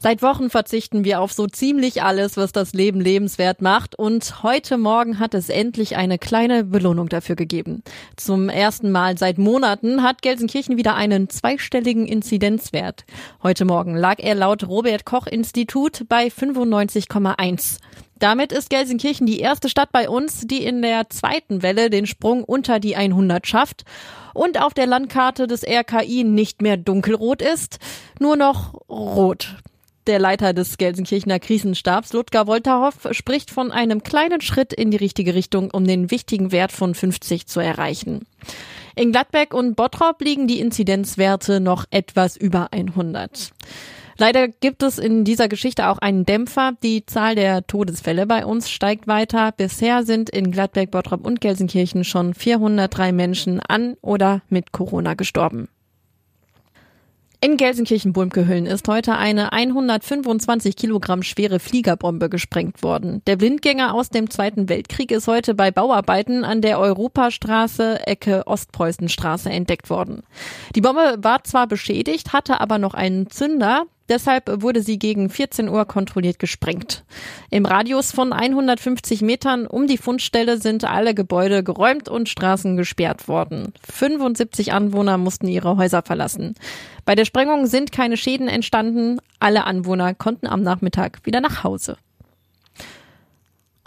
Seit Wochen verzichten wir auf so ziemlich alles, was das Leben lebenswert macht. Und heute Morgen hat es endlich eine kleine Belohnung dafür gegeben. Zum ersten Mal seit Monaten hat Gelsenkirchen wieder einen zweistelligen Inzidenzwert. Heute Morgen lag er laut Robert Koch Institut bei 95,1. Damit ist Gelsenkirchen die erste Stadt bei uns, die in der zweiten Welle den Sprung unter die 100 schafft und auf der Landkarte des RKI nicht mehr dunkelrot ist, nur noch rot. Der Leiter des Gelsenkirchener Krisenstabs, Ludger Wolterhoff, spricht von einem kleinen Schritt in die richtige Richtung, um den wichtigen Wert von 50 zu erreichen. In Gladbeck und Bottrop liegen die Inzidenzwerte noch etwas über 100. Leider gibt es in dieser Geschichte auch einen Dämpfer. Die Zahl der Todesfälle bei uns steigt weiter. Bisher sind in Gladbeck, Bottrop und Gelsenkirchen schon 403 Menschen an oder mit Corona gestorben. In Gelsenkirchen-Bulmkehüllen ist heute eine 125 Kilogramm schwere Fliegerbombe gesprengt worden. Der Blindgänger aus dem Zweiten Weltkrieg ist heute bei Bauarbeiten an der Europastraße Ecke Ostpreußenstraße entdeckt worden. Die Bombe war zwar beschädigt, hatte aber noch einen Zünder. Deshalb wurde sie gegen 14 Uhr kontrolliert gesprengt. Im Radius von 150 Metern um die Fundstelle sind alle Gebäude geräumt und Straßen gesperrt worden. 75 Anwohner mussten ihre Häuser verlassen. Bei der Sprengung sind keine Schäden entstanden. Alle Anwohner konnten am Nachmittag wieder nach Hause.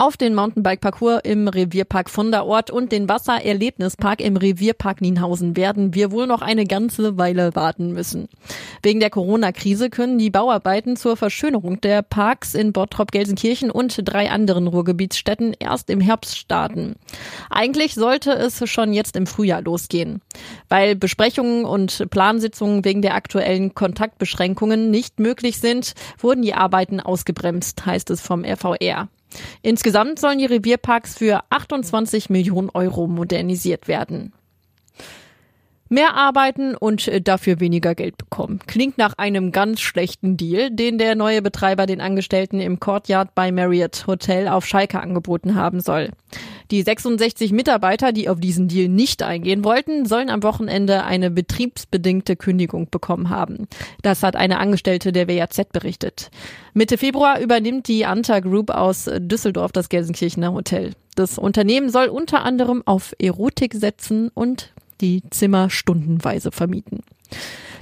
Auf den Mountainbike-Parcours im Revierpark Funderort und den Wassererlebnispark im Revierpark Nienhausen werden wir wohl noch eine ganze Weile warten müssen. Wegen der Corona-Krise können die Bauarbeiten zur Verschönerung der Parks in Bottrop, Gelsenkirchen und drei anderen Ruhrgebietsstädten erst im Herbst starten. Eigentlich sollte es schon jetzt im Frühjahr losgehen. Weil Besprechungen und Plansitzungen wegen der aktuellen Kontaktbeschränkungen nicht möglich sind, wurden die Arbeiten ausgebremst, heißt es vom RVR. Insgesamt sollen die Revierparks für 28 Millionen Euro modernisiert werden. Mehr arbeiten und dafür weniger Geld bekommen. Klingt nach einem ganz schlechten Deal, den der neue Betreiber den Angestellten im Courtyard bei Marriott Hotel auf Schalke angeboten haben soll. Die 66 Mitarbeiter, die auf diesen Deal nicht eingehen wollten, sollen am Wochenende eine betriebsbedingte Kündigung bekommen haben. Das hat eine Angestellte der WAZ berichtet. Mitte Februar übernimmt die Anta Group aus Düsseldorf das Gelsenkirchener Hotel. Das Unternehmen soll unter anderem auf Erotik setzen und die Zimmer stundenweise vermieten.